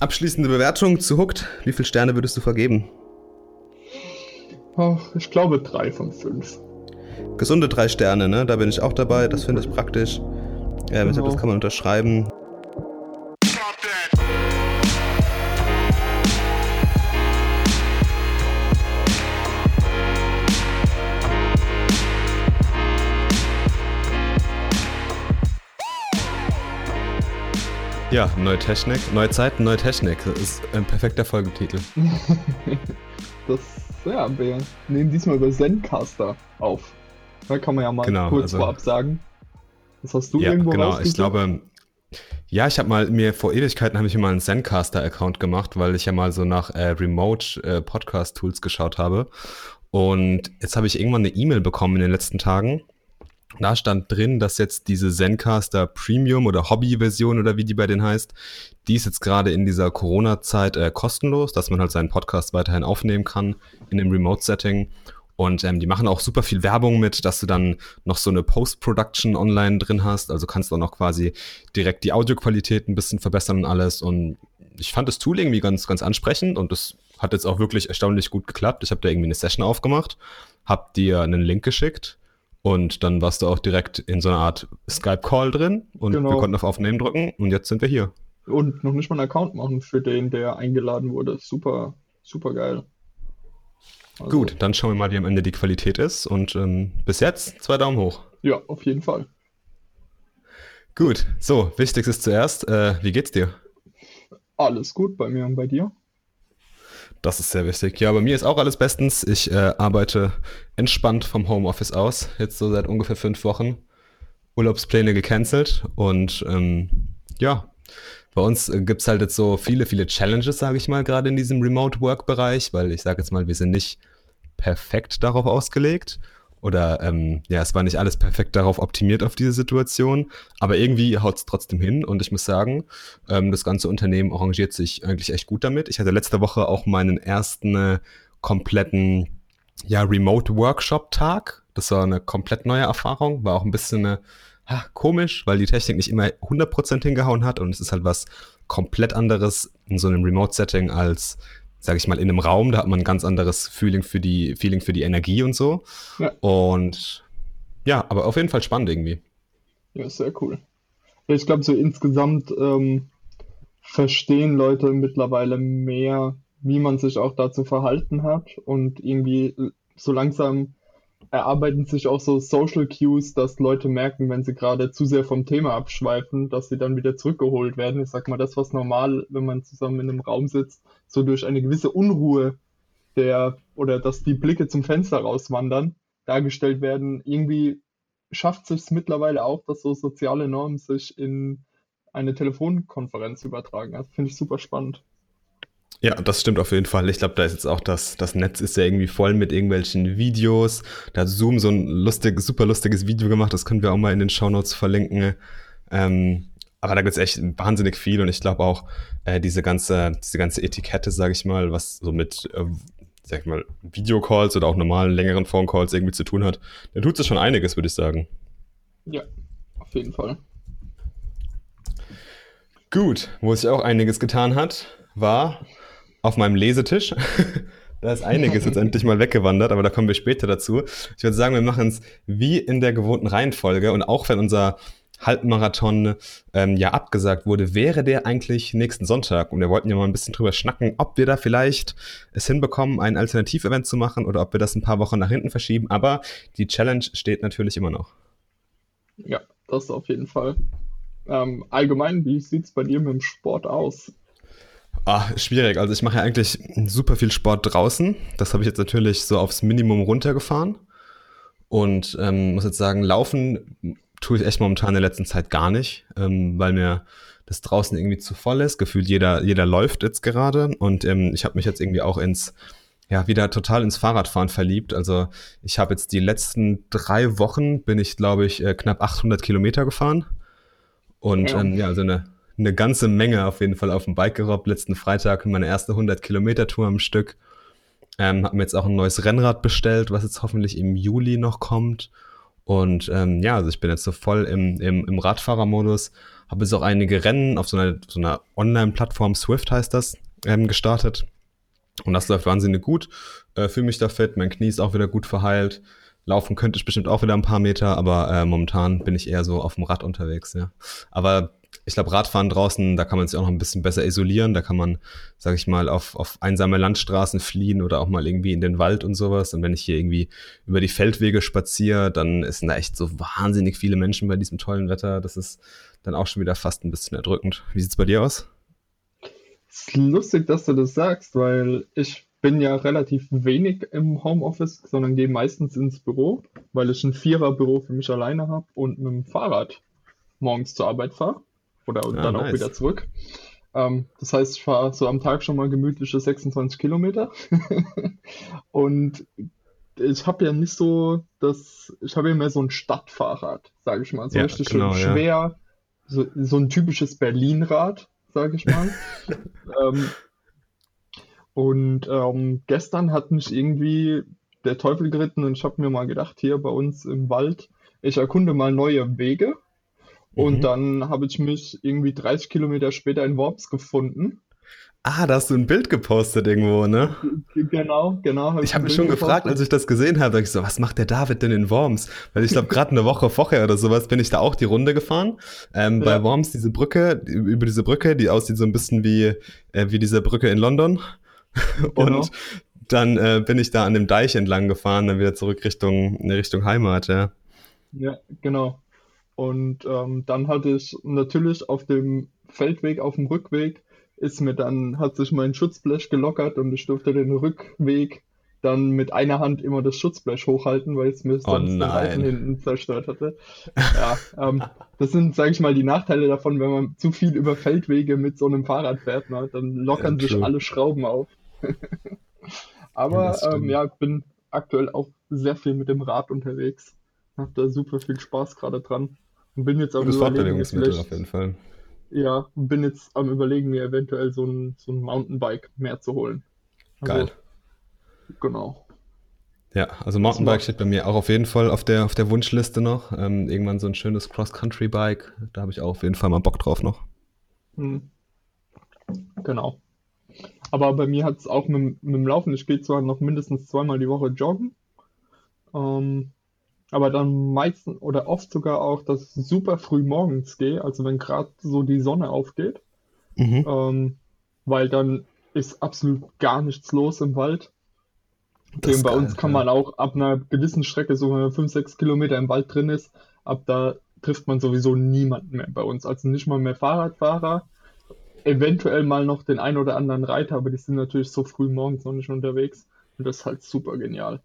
Abschließende Bewertung zu Hooked. Wie viele Sterne würdest du vergeben? Oh, ich glaube drei von fünf. Gesunde drei Sterne, ne? Da bin ich auch dabei. Das finde ich praktisch. Ja, genau. das kann man unterschreiben. Ja, neue Technik, neue Zeiten, neue Technik. Das ist ein perfekter Folgetitel. das, ja, wir nehmen diesmal über Zencaster auf. Da kann man ja mal genau, kurz also, vorab sagen. Was hast du ja, irgendwo genau, ich glaube, ja, ich habe mal mir vor Ewigkeiten habe ich mir mal einen Zencaster-Account gemacht, weil ich ja mal so nach äh, Remote äh, Podcast-Tools geschaut habe. Und jetzt habe ich irgendwann eine E-Mail bekommen in den letzten Tagen da stand drin, dass jetzt diese Zencaster Premium oder Hobby-Version oder wie die bei denen heißt, die ist jetzt gerade in dieser Corona-Zeit äh, kostenlos, dass man halt seinen Podcast weiterhin aufnehmen kann in dem Remote-Setting. Und ähm, die machen auch super viel Werbung mit, dass du dann noch so eine Post-Production online drin hast. Also kannst du auch noch quasi direkt die Audioqualität ein bisschen verbessern und alles. Und ich fand das Tool irgendwie ganz, ganz ansprechend und das hat jetzt auch wirklich erstaunlich gut geklappt. Ich habe da irgendwie eine Session aufgemacht, habe dir einen Link geschickt und dann warst du auch direkt in so einer Art Skype-Call drin und genau. wir konnten auf Aufnehmen drücken und jetzt sind wir hier. Und noch nicht mal einen Account machen für den, der eingeladen wurde. Super, super geil. Also, Gut, dann schauen wir mal, wie am Ende die Qualität ist. Und ähm, bis jetzt zwei Daumen hoch. Ja, auf jeden Fall. Gut, so, wichtigstes zuerst. Äh, wie geht's dir? Alles gut bei mir und bei dir? Das ist sehr wichtig. Ja, bei mir ist auch alles bestens. Ich äh, arbeite entspannt vom Homeoffice aus, jetzt so seit ungefähr fünf Wochen. Urlaubspläne gecancelt und ähm, ja, bei uns äh, gibt es halt jetzt so viele, viele Challenges, sage ich mal, gerade in diesem Remote-Work-Bereich, weil ich sage jetzt mal, wir sind nicht perfekt darauf ausgelegt. Oder ähm, ja, es war nicht alles perfekt darauf optimiert auf diese Situation, aber irgendwie haut es trotzdem hin und ich muss sagen, ähm, das ganze Unternehmen arrangiert sich eigentlich echt gut damit. Ich hatte letzte Woche auch meinen ersten äh, kompletten ja, Remote-Workshop-Tag. Das war eine komplett neue Erfahrung, war auch ein bisschen äh, ha, komisch, weil die Technik nicht immer 100% hingehauen hat und es ist halt was komplett anderes in so einem Remote-Setting als sage ich mal, in einem Raum, da hat man ein ganz anderes Feeling für die, Feeling für die Energie und so. Ja. Und ja, aber auf jeden Fall spannend irgendwie. Ja, sehr cool. Ich glaube, so insgesamt ähm, verstehen Leute mittlerweile mehr, wie man sich auch dazu verhalten hat und irgendwie so langsam erarbeiten sich auch so Social Cues, dass Leute merken, wenn sie gerade zu sehr vom Thema abschweifen, dass sie dann wieder zurückgeholt werden. Ich sag mal, das, was normal, wenn man zusammen in einem Raum sitzt, so durch eine gewisse Unruhe der oder dass die Blicke zum Fenster rauswandern, dargestellt werden. Irgendwie schafft sich es mittlerweile auch, dass so soziale Normen sich in eine Telefonkonferenz übertragen. Das finde ich super spannend. Ja, das stimmt auf jeden Fall. Ich glaube, da ist jetzt auch das, das Netz ist ja irgendwie voll mit irgendwelchen Videos. Da hat Zoom so ein lustig, super lustiges Video gemacht, das können wir auch mal in den Shownotes verlinken. Ähm, aber da gibt es echt wahnsinnig viel und ich glaube auch äh, diese ganze, diese ganze Etikette, sage ich mal, was so mit, äh, sag ich mal, Videocalls oder auch normalen längeren Phone-Calls irgendwie zu tun hat, da tut es schon einiges, würde ich sagen. Ja, auf jeden Fall. Gut, wo sich auch einiges getan hat, war auf meinem Lesetisch. da ist einiges jetzt endlich mal weggewandert, aber da kommen wir später dazu. Ich würde sagen, wir machen es wie in der gewohnten Reihenfolge und auch wenn unser Halbmarathon ähm, ja abgesagt wurde, wäre der eigentlich nächsten Sonntag. Und wir wollten ja mal ein bisschen drüber schnacken, ob wir da vielleicht es hinbekommen, ein Alternativevent zu machen oder ob wir das ein paar Wochen nach hinten verschieben. Aber die Challenge steht natürlich immer noch. Ja, das auf jeden Fall. Ähm, allgemein, wie sieht es bei dir mit dem Sport aus? Ah, schwierig. Also ich mache ja eigentlich super viel Sport draußen. Das habe ich jetzt natürlich so aufs Minimum runtergefahren. Und ähm, muss jetzt sagen, laufen tue ich echt momentan in der letzten Zeit gar nicht, ähm, weil mir das draußen irgendwie zu voll ist. Gefühlt jeder, jeder läuft jetzt gerade. Und ähm, ich habe mich jetzt irgendwie auch ins, ja, wieder total ins Fahrradfahren verliebt. Also ich habe jetzt die letzten drei Wochen, bin ich, glaube ich, äh, knapp 800 Kilometer gefahren. Und ja, ähm, ja also eine eine ganze Menge auf jeden Fall auf dem Bike gerobbt. Letzten Freitag meine erste 100 Kilometer Tour am Stück. Ähm, hab mir jetzt auch ein neues Rennrad bestellt, was jetzt hoffentlich im Juli noch kommt. Und ähm, ja, also ich bin jetzt so voll im, im, im Radfahrermodus. habe jetzt auch einige Rennen auf so einer, so einer Online-Plattform, Swift heißt das, ähm, gestartet. Und das läuft wahnsinnig gut. Äh, Fühle mich da fit, mein Knie ist auch wieder gut verheilt. Laufen könnte ich bestimmt auch wieder ein paar Meter, aber äh, momentan bin ich eher so auf dem Rad unterwegs, ja. Aber ich glaube, Radfahren draußen, da kann man sich auch noch ein bisschen besser isolieren. Da kann man, sag ich mal, auf, auf einsame Landstraßen fliehen oder auch mal irgendwie in den Wald und sowas. Und wenn ich hier irgendwie über die Feldwege spaziere, dann sind da echt so wahnsinnig viele Menschen bei diesem tollen Wetter. Das ist dann auch schon wieder fast ein bisschen erdrückend. Wie sieht's bei dir aus? Es ist lustig, dass du das sagst, weil ich bin ja relativ wenig im Homeoffice, sondern gehe meistens ins Büro, weil ich ein Vierer-Büro für mich alleine habe und mit dem Fahrrad morgens zur Arbeit fahre oder Ja, dann auch nice. wieder zurück. Ähm, das heißt, ich fahre so am Tag schon mal gemütliche 26 Kilometer. Und ich habe ja nicht so das, ich habe ja mehr so ein Stadtfahrrad, sage ich mal. So Ja, richtig genau, schön ja. schwer, so, so ein typisches Berlin-Rad, sage ich mal. ähm, und ähm, gestern hat mich irgendwie der Teufel geritten und ich habe mir mal gedacht, hier bei uns im Wald, ich erkunde mal neue Wege. Und Mhm. dann habe ich mich irgendwie 30 Kilometer später in Worms gefunden. Ah, da hast du ein Bild gepostet irgendwo, ne? Genau, genau. habe Ich habe mich schon gefragt, gepostet. als ich das gesehen habe, dachte ich so, was macht der David denn in Worms? Weil ich glaube, gerade eine Woche vorher oder sowas bin ich da auch die Runde gefahren. Ähm, Bei Ja, Worms diese Brücke, über diese Brücke, die aussieht so ein bisschen wie, äh, wie diese Brücke in London. Und genau. dann äh, bin ich da an dem Deich entlang gefahren, dann wieder zurück Richtung, Richtung Heimat, ja. Ja, genau. Und ähm, dann hatte ich natürlich auf dem Feldweg, auf dem Rückweg, ist mir dann, hat sich mein Schutzblech gelockert und ich durfte den Rückweg dann mit einer Hand immer das Schutzblech hochhalten, weil es mir Oh sonst den Reifen hinten zerstört hatte. Ja, ähm, das sind, sage ich mal, die Nachteile davon, wenn man zu viel über Feldwege mit so einem Fahrrad fährt, ne? Dann Ja, lockern sich true. alle Schrauben auf. Ja, Aber das ähm, ja, bin aktuell auch sehr viel mit dem Rad unterwegs. Hab da super viel Spaß gerade dran. Und bin jetzt am Gutes Fortbewegungsmittel auf jeden Fall. ja, bin jetzt am Überlegen, mir eventuell so ein, so ein Mountainbike mehr zu holen. Geil. Also, genau. Ja, also Mountainbike steht bei mir auch auf jeden Fall auf der, auf der Wunschliste noch. Ähm, irgendwann so ein schönes Cross-Country-Bike. Da habe ich auch auf jeden Fall mal Bock drauf noch. hm, genau. Aber bei mir hat es auch mit, mit dem Laufen, ich gehe zwar noch mindestens zweimal die Woche joggen, ähm, aber dann meistens oder oft sogar auch, dass ich super früh morgens gehe, also wenn gerade so die Sonne aufgeht. Mhm. ähm, weil dann ist absolut gar nichts los im Wald. Ist bei uns geil, kann ja. man auch ab einer gewissen Strecke, so wenn man 5, 6 Kilometer im Wald drin ist, ab da trifft man sowieso niemanden mehr bei uns. Also nicht mal mehr Fahrradfahrer, eventuell mal noch den ein oder anderen Reiter, aber die sind natürlich so früh morgens noch nicht unterwegs. Und das ist halt super genial.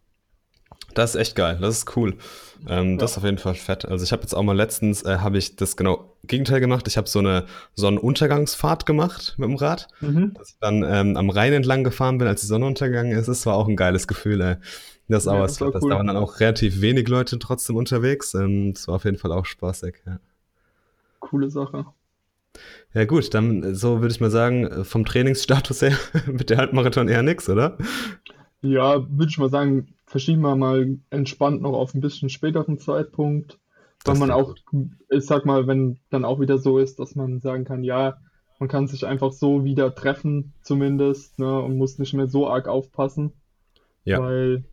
Das ist echt geil, das ist cool. Ähm, das ist Ja. auf jeden Fall fett. Also ich habe jetzt auch mal letztens, äh, habe ich das genau Gegenteil gemacht. Ich habe so eine Sonnenuntergangsfahrt gemacht mit dem Rad, Mhm. dass ich dann ähm, am Rhein entlang gefahren bin, als die Sonne untergegangen ist. Das war auch ein geiles Gefühl, ey. Das Ja, das war Fettes. Da cool. waren dann auch relativ wenig Leute trotzdem unterwegs. Ähm, das war auf jeden Fall auch spaßig, ja. Coole Sache. Ja gut, dann äh, so würde ich mal sagen, äh, vom Trainingsstatus her mit der Halbmarathon eher nix, oder? Ja, würde ich mal sagen, verschieben wir mal entspannt noch auf ein bisschen späteren Zeitpunkt, weil Das man auch, gut. ich sag mal, wenn dann auch wieder so ist, dass man sagen kann, ja, man kann sich einfach so wieder treffen, zumindest, ne, und muss nicht mehr so arg aufpassen, Ja, weil,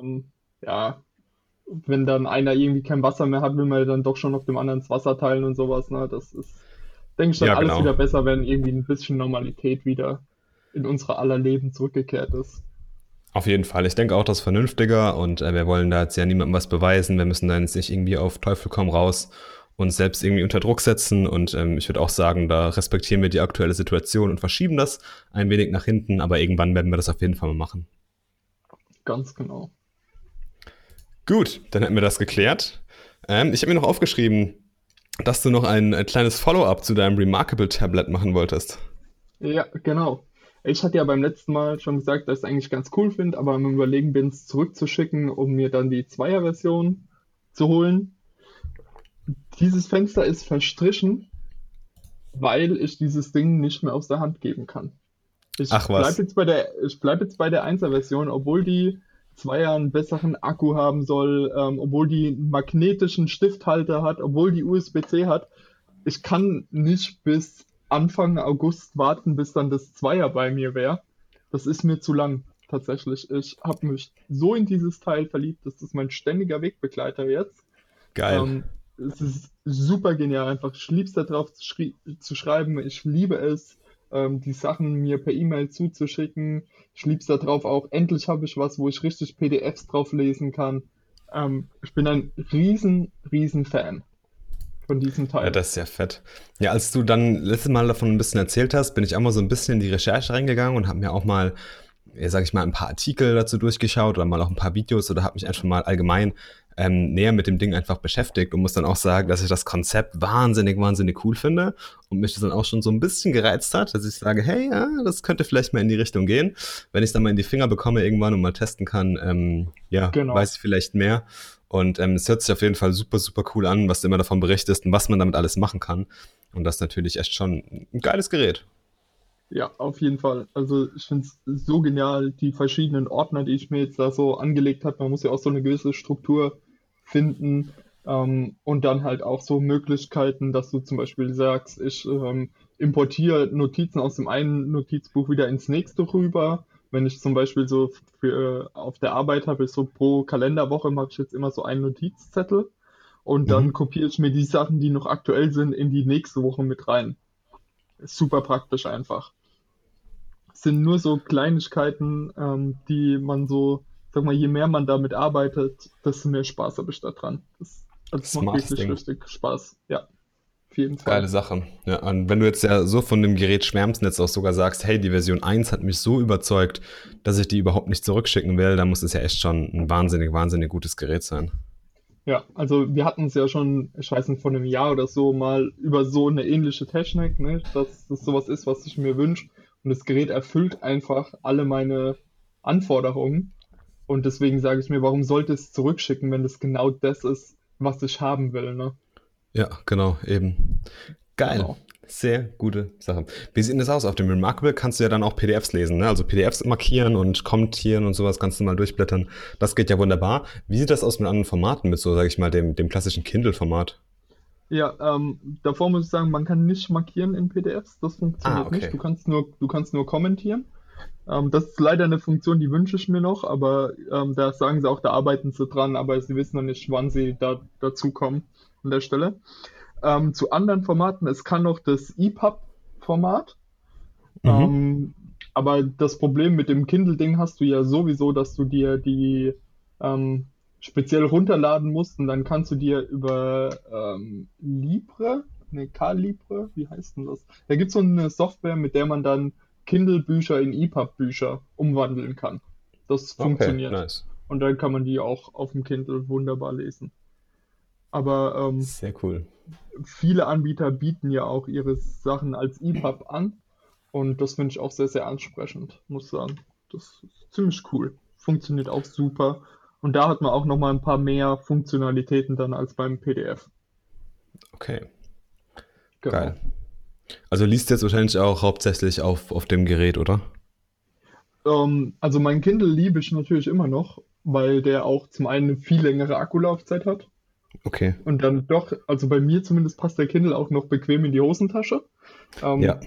ähm, ja, wenn dann einer irgendwie kein Wasser mehr hat, will man ja dann doch schon noch dem anderen das Wasser teilen und sowas, ne, das ist, denke ich, dann ja, alles wieder genau. besser, wenn irgendwie ein bisschen Normalität wieder in unsere aller Leben zurückgekehrt ist. Auf jeden Fall. Ich denke auch, das ist vernünftiger und äh, wir wollen da jetzt ja niemandem was beweisen. Wir müssen da jetzt nicht irgendwie auf Teufel komm raus uns selbst irgendwie unter Druck setzen und ähm, ich würde auch sagen, da respektieren wir die aktuelle Situation und verschieben das ein wenig nach hinten, aber irgendwann werden wir das auf jeden Fall mal machen. Ganz genau. Gut, dann hätten wir das geklärt. Ähm, ich habe mir noch aufgeschrieben, dass du noch ein, ein kleines Follow-up zu deinem Remarkable Tablet machen wolltest. Ja, genau. Ich hatte ja beim letzten Mal schon gesagt, dass ich es eigentlich ganz cool finde, aber am Überlegen bin, es zurückzuschicken, um mir dann die Zweier-Version zu holen. Dieses Fenster ist verstrichen, weil ich dieses Ding nicht mehr aus der Hand geben kann. Ich Ach bleibe was. jetzt bei der, ich bleib jetzt bei der 1er-Version, obwohl die Zweier einen besseren Akku haben soll, ähm, obwohl die einen magnetischen Stifthalter hat, obwohl die USB-C hat. ich kann nicht bis Anfang August warten, bis dann das Zweier bei mir wäre. Das ist mir zu lang, tatsächlich. Ich habe mich so in dieses Teil verliebt, das ist mein ständiger Wegbegleiter jetzt. Geil. Ähm, es ist super genial, einfach. Ich liebe es darauf zu, schri zu schreiben. Ich liebe es, ähm, die Sachen mir per E-Mail zuzuschicken. Ich liebe es darauf auch. Endlich habe ich was, wo ich richtig PDFs drauf lesen kann. Ähm, ich bin ein riesen, riesen Fan von diesem Teil. Ja, das ist ja fett. Ja, als du dann letztes Mal davon ein bisschen erzählt hast, bin ich auch mal so ein bisschen in die Recherche reingegangen und habe mir auch mal ja, sag ich mal, ein paar Artikel dazu durchgeschaut oder mal auch ein paar Videos oder habe mich einfach mal allgemein ähm, näher mit dem Ding einfach beschäftigt und muss dann auch sagen, dass ich das Konzept wahnsinnig, wahnsinnig cool finde und mich das dann auch schon so ein bisschen gereizt hat, dass ich sage, hey, ja, das könnte vielleicht mal in die Richtung gehen. Wenn ich es dann mal in die Finger bekomme irgendwann und mal testen kann, ähm, ja, genau. weiß ich vielleicht mehr. Und ähm, es hört sich auf jeden Fall super, super cool an, was du immer davon berichtest und was man damit alles machen kann. Und das ist natürlich echt schon ein geiles Gerät. Ja, auf jeden Fall. Also ich finde es so genial, die verschiedenen Ordner, die ich mir jetzt da so angelegt habe. Man muss ja auch so eine gewisse Struktur finden ähm, und dann halt auch so Möglichkeiten, dass du zum Beispiel sagst, ich ähm, importiere Notizen aus dem einen Notizbuch wieder ins nächste rüber. Wenn ich zum Beispiel so für, äh, auf der Arbeit habe, ich so pro Kalenderwoche mache ich jetzt immer so einen Notizzettel und dann mhm. kopiere ich mir die Sachen, die noch aktuell sind, in die nächste Woche mit rein super praktisch einfach. Es sind nur so Kleinigkeiten, ähm, die man so, sag mal, je mehr man damit arbeitet, desto mehr Spaß habe ich da dran. Das, das macht wirklich Ding. richtig Spaß. Ja. Auf jeden Fall. Geile Sache. Ja, und wenn du jetzt ja so von dem Gerät schwärmst und jetzt auch sogar sagst, hey, die Version 1 hat mich so überzeugt, dass ich die überhaupt nicht zurückschicken will, dann muss es ja echt schon ein wahnsinnig, wahnsinnig gutes Gerät sein. Ja, also wir hatten es ja schon, ich weiß nicht, vor einem Jahr oder so mal über so eine ähnliche Technik, ne, dass das sowas ist, was ich mir wünsche. Und das Gerät erfüllt einfach alle meine Anforderungen. Und deswegen sage ich mir, warum sollte es zurückschicken, wenn das genau das ist, was ich haben will, ne? Ja, genau, eben. Geil. Genau. Sehr gute Sache. Wie sieht denn das aus? Auf dem Remarkable kannst du ja dann auch PDFs lesen, ne? Also PDFs markieren und kommentieren und sowas kannst du mal durchblättern. Das geht ja wunderbar. Wie sieht das aus mit anderen Formaten, mit so, sage ich mal, dem, dem klassischen Kindle-Format? Ja, ähm, davor muss ich sagen, man kann nicht markieren in PDFs. Das funktioniert ah, okay. nicht. Du kannst nur, du kannst nur kommentieren. Ähm, das ist leider eine Funktion, die wünsche ich mir noch, aber ähm, da sagen sie auch, da arbeiten sie dran, aber sie wissen noch nicht, wann sie da dazu kommen an der Stelle ähm, zu anderen Formaten. Es kann noch das EPUB-Format. Mhm. Ähm, aber das Problem mit dem Kindle-Ding hast du ja sowieso, dass du dir die ähm, speziell runterladen musst und dann kannst du dir über ähm, Libre, ne, K-Libre, wie heißt denn das? Da gibt es so eine Software, mit der man dann Kindle-Bücher in EPUB-Bücher umwandeln kann. Das funktioniert. Okay, nice. Und dann kann man die auch auf dem Kindle wunderbar lesen. Aber ähm, sehr cool. Viele Anbieter bieten ja auch ihre Sachen als EPUB an und das finde ich auch sehr, sehr ansprechend, muss sagen. Das ist ziemlich cool. Funktioniert auch super. Und da hat man auch nochmal ein paar mehr Funktionalitäten dann als beim PDF. Okay. Genau. Geil. Also liest jetzt wahrscheinlich auch hauptsächlich auf, auf dem Gerät, oder? Ähm, also mein Kindle liebe ich natürlich immer noch, weil der auch zum einen eine viel längere Akkulaufzeit hat Okay. Und dann doch, also bei mir zumindest passt der Kindle auch noch bequem in die Hosentasche. Ähm, ja.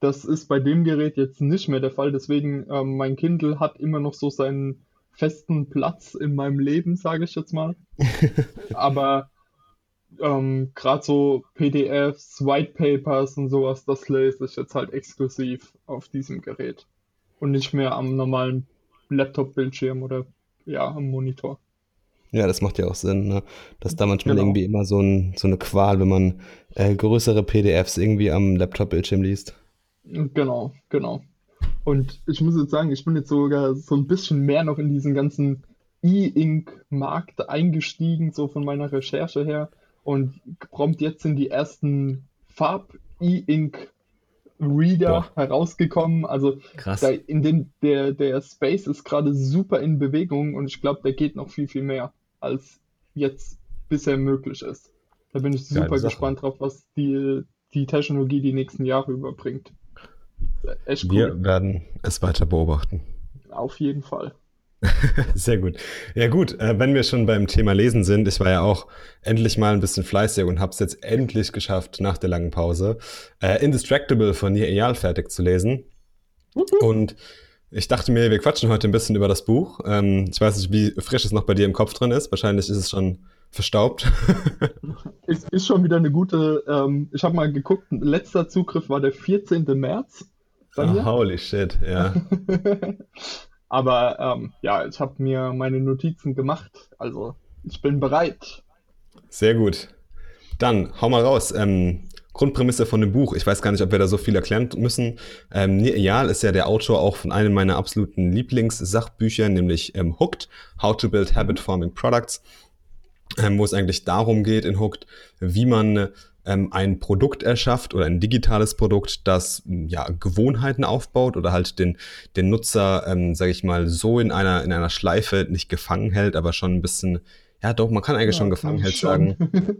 Das ist bei dem Gerät jetzt nicht mehr der Fall. Deswegen, ähm, mein Kindle hat immer noch so seinen festen Platz in meinem Leben, sage ich jetzt mal. Aber ähm, gerade so PDFs, White Papers und sowas, das lese ich jetzt halt exklusiv auf diesem Gerät. Und nicht mehr am normalen Laptop-Bildschirm oder ja, am Monitor. Ja, das macht ja auch Sinn, ne? Das ist da manchmal genau. irgendwie immer so, ein, so eine Qual, wenn man äh, größere PDFs irgendwie am Laptop-Bildschirm liest. Genau, genau. Und ich muss jetzt sagen, ich bin jetzt sogar so ein bisschen mehr noch in diesen ganzen E-Ink-Markt eingestiegen, so von meiner Recherche her. Und prompt jetzt sind die ersten Farb-E-Ink Reader Boah. herausgekommen. Also Krass. Da in dem, der, der Space ist gerade super in Bewegung und ich glaube, der geht noch viel, viel mehr als jetzt bisher möglich ist. Da bin ich super gespannt drauf, was die, die Technologie die nächsten Jahre überbringt. Echt cool. Wir werden es weiter beobachten. Auf jeden Fall. Sehr gut. Ja gut, äh, wenn wir schon beim Thema Lesen sind, ich war ja auch endlich mal ein bisschen fleißig und habe es jetzt endlich geschafft, nach der langen Pause, äh, Indistractable von Nir Eyal fertig zu lesen. Und ich dachte mir, wir quatschen heute ein bisschen über das Buch. Ähm, ich weiß nicht, wie frisch es noch bei dir im Kopf drin ist. Wahrscheinlich ist es schon verstaubt. es ist schon wieder eine gute, ähm, ich habe mal geguckt, letzter Zugriff war der 14. März. Oh, holy shit, ja. Aber ähm, ja, ich habe mir meine Notizen gemacht. Also ich bin bereit. Sehr gut. Dann hau mal raus. Ähm, Grundprämisse von dem Buch. Ich weiß gar nicht, ob wir da so viel erklären müssen. Ähm, Nir ist ja der Autor auch von einem meiner absoluten Lieblingssachbücher, nämlich ähm, Hooked, How to Build Habit Forming Products, ähm, wo es eigentlich darum geht in Hooked, wie man ähm, ein Produkt erschafft oder ein digitales Produkt, das ja Gewohnheiten aufbaut oder halt den, den Nutzer, ähm, sage ich mal, so in einer, in einer Schleife nicht gefangen hält, aber schon ein bisschen, ja doch, man kann eigentlich ja, schon Gefangenheit sagen.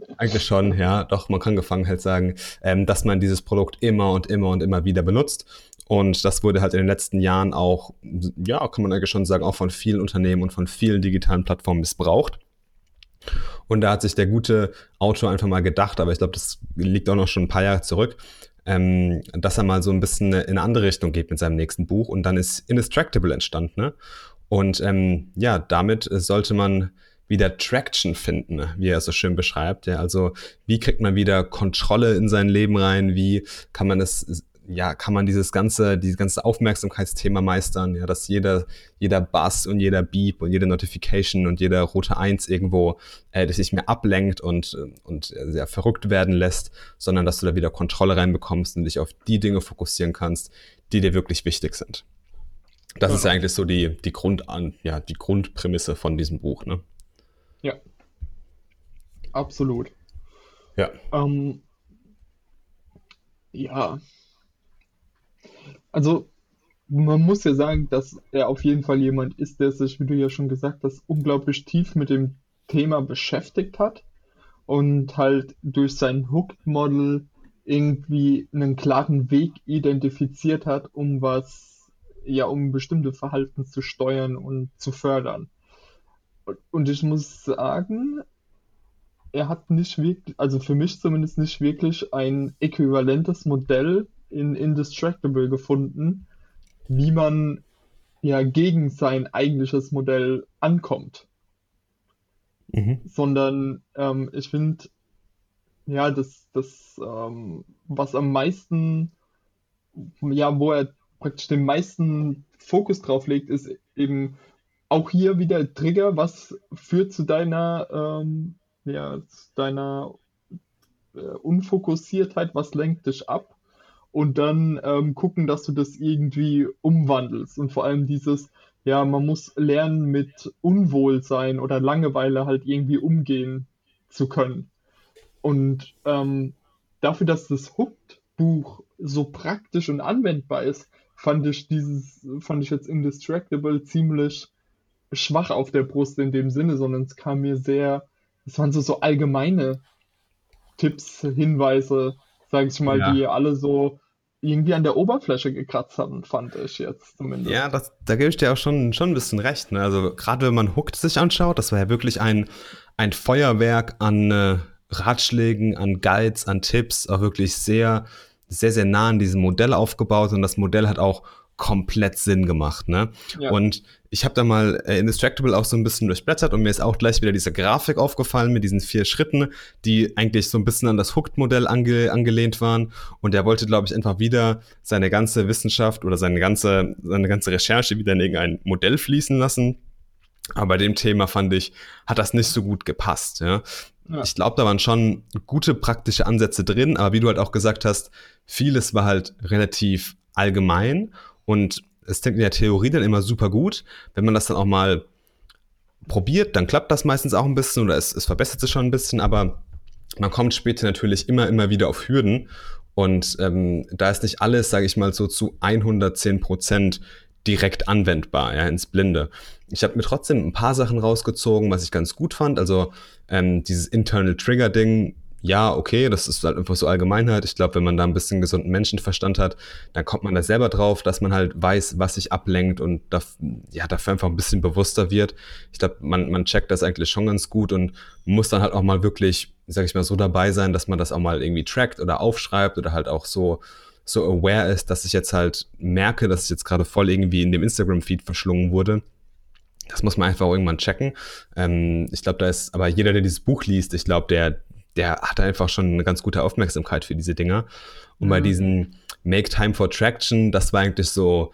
eigentlich schon, ja, doch, man kann Gefangenheit sagen, ähm, dass man dieses Produkt immer und immer und immer wieder benutzt. Und das wurde halt in den letzten Jahren auch, ja, kann man eigentlich schon sagen, auch von vielen Unternehmen und von vielen digitalen Plattformen missbraucht. Und da hat sich der gute Autor einfach mal gedacht, aber ich glaube, das liegt auch noch schon ein paar Jahre zurück, ähm, dass er mal so ein bisschen in eine andere Richtung geht mit seinem nächsten Buch. Und dann ist Indistractable entstanden. Ne? Und ähm, ja, damit sollte man wieder Traction finden, wie er es so schön beschreibt. Ja, also wie kriegt man wieder Kontrolle in sein Leben rein? Wie kann man es ja, kann man dieses ganze, dieses ganze Aufmerksamkeitsthema meistern, ja, dass jeder, jeder Bass und jeder Beep und jede Notification und jeder rote Eins irgendwo äh, dich nicht mehr ablenkt und, und sehr verrückt werden lässt, sondern dass du da wieder Kontrolle reinbekommst und dich auf die Dinge fokussieren kannst, die dir wirklich wichtig sind. Das ja. ist ja eigentlich so die, die Grund ja, die Grundprämisse von diesem Buch, ne? Ja. Absolut. Ja. Ähm, ja, also, man muss ja sagen, dass er auf jeden Fall jemand ist, der sich, wie du ja schon gesagt hast, unglaublich tief mit dem Thema beschäftigt hat und halt durch sein Hooked Model irgendwie einen klaren Weg identifiziert hat, um was, ja, um bestimmte Verhalten zu steuern und zu fördern. Und ich muss sagen, er hat nicht wirklich, also für mich zumindest nicht wirklich ein äquivalentes Modell in Indistractable gefunden, wie man ja gegen sein eigentliches Modell ankommt. Mhm. Sondern ähm, ich finde, ja, das, das ähm, was am meisten, ja, wo er praktisch den meisten Fokus drauf legt, ist eben auch hier wieder Trigger, was führt zu deiner, ähm, ja, zu deiner äh, Unfokussiertheit, was lenkt dich ab und dann ähm, gucken, dass du das irgendwie umwandelst. Und vor allem dieses, ja, man muss lernen, mit Unwohlsein oder Langeweile halt irgendwie umgehen zu können. Und ähm, dafür, dass das Hooked-Buch so praktisch und anwendbar ist, fand ich dieses, fand ich jetzt Indistractable ziemlich schwach auf der Brust in dem Sinne, sondern es kam mir sehr, es waren so, so allgemeine Tipps, Hinweise, sage ich mal, ja. die alle so irgendwie an der Oberfläche gekratzt haben, fand ich jetzt zumindest. Ja, das, da gebe ich dir auch schon, schon ein bisschen recht. Ne? Also gerade wenn man Hooked sich anschaut, das war ja wirklich ein, ein Feuerwerk an äh, Ratschlägen, an Guides, an Tipps, auch wirklich sehr, sehr, sehr nah an diesem Modell aufgebaut und das Modell hat auch komplett Sinn gemacht, ne? Ja. Und ich habe da mal äh, Indistractable auch so ein bisschen durchblättert und mir ist auch gleich wieder diese Grafik aufgefallen mit diesen vier Schritten, die eigentlich so ein bisschen an das Hooked-Modell ange angelehnt waren. Und er wollte, glaube ich, einfach wieder seine ganze Wissenschaft oder seine ganze, seine ganze Recherche wieder in irgendein Modell fließen lassen. Aber bei dem Thema fand ich, hat das nicht so gut gepasst, ja. Ja. Ich glaube, da waren schon gute praktische Ansätze drin, aber wie du halt auch gesagt hast, vieles war halt relativ allgemein und es klingt in der Theorie dann immer super gut. Wenn man das dann auch mal probiert, dann klappt das meistens auch ein bisschen oder es, es verbessert sich schon ein bisschen, aber man kommt später natürlich immer, immer wieder auf Hürden. Und ähm, da ist nicht alles, sage ich mal, so zu 110 Prozent direkt anwendbar, ja, ins Blinde. Ich habe mir trotzdem ein paar Sachen rausgezogen, was ich ganz gut fand. Also ähm, dieses Internal Trigger-Ding ja, okay, das ist halt einfach so Allgemeinheit. Ich glaube, wenn man da ein bisschen gesunden Menschenverstand hat, dann kommt man da selber drauf, dass man halt weiß, was sich ablenkt und da, ja, dafür einfach ein bisschen bewusster wird. Ich glaube, man, man checkt das eigentlich schon ganz gut und muss dann halt auch mal wirklich, sag ich mal, so dabei sein, dass man das auch mal irgendwie trackt oder aufschreibt oder halt auch so, so aware ist, dass ich jetzt halt merke, dass ich jetzt gerade voll irgendwie in dem Instagram-Feed verschlungen wurde. Das muss man einfach irgendwann checken. Ähm, ich glaube, da ist, aber jeder, der dieses Buch liest, ich glaube, der, der hat einfach schon eine ganz gute Aufmerksamkeit für diese Dinger. Und mhm. bei diesem Make Time for Traction, das war eigentlich so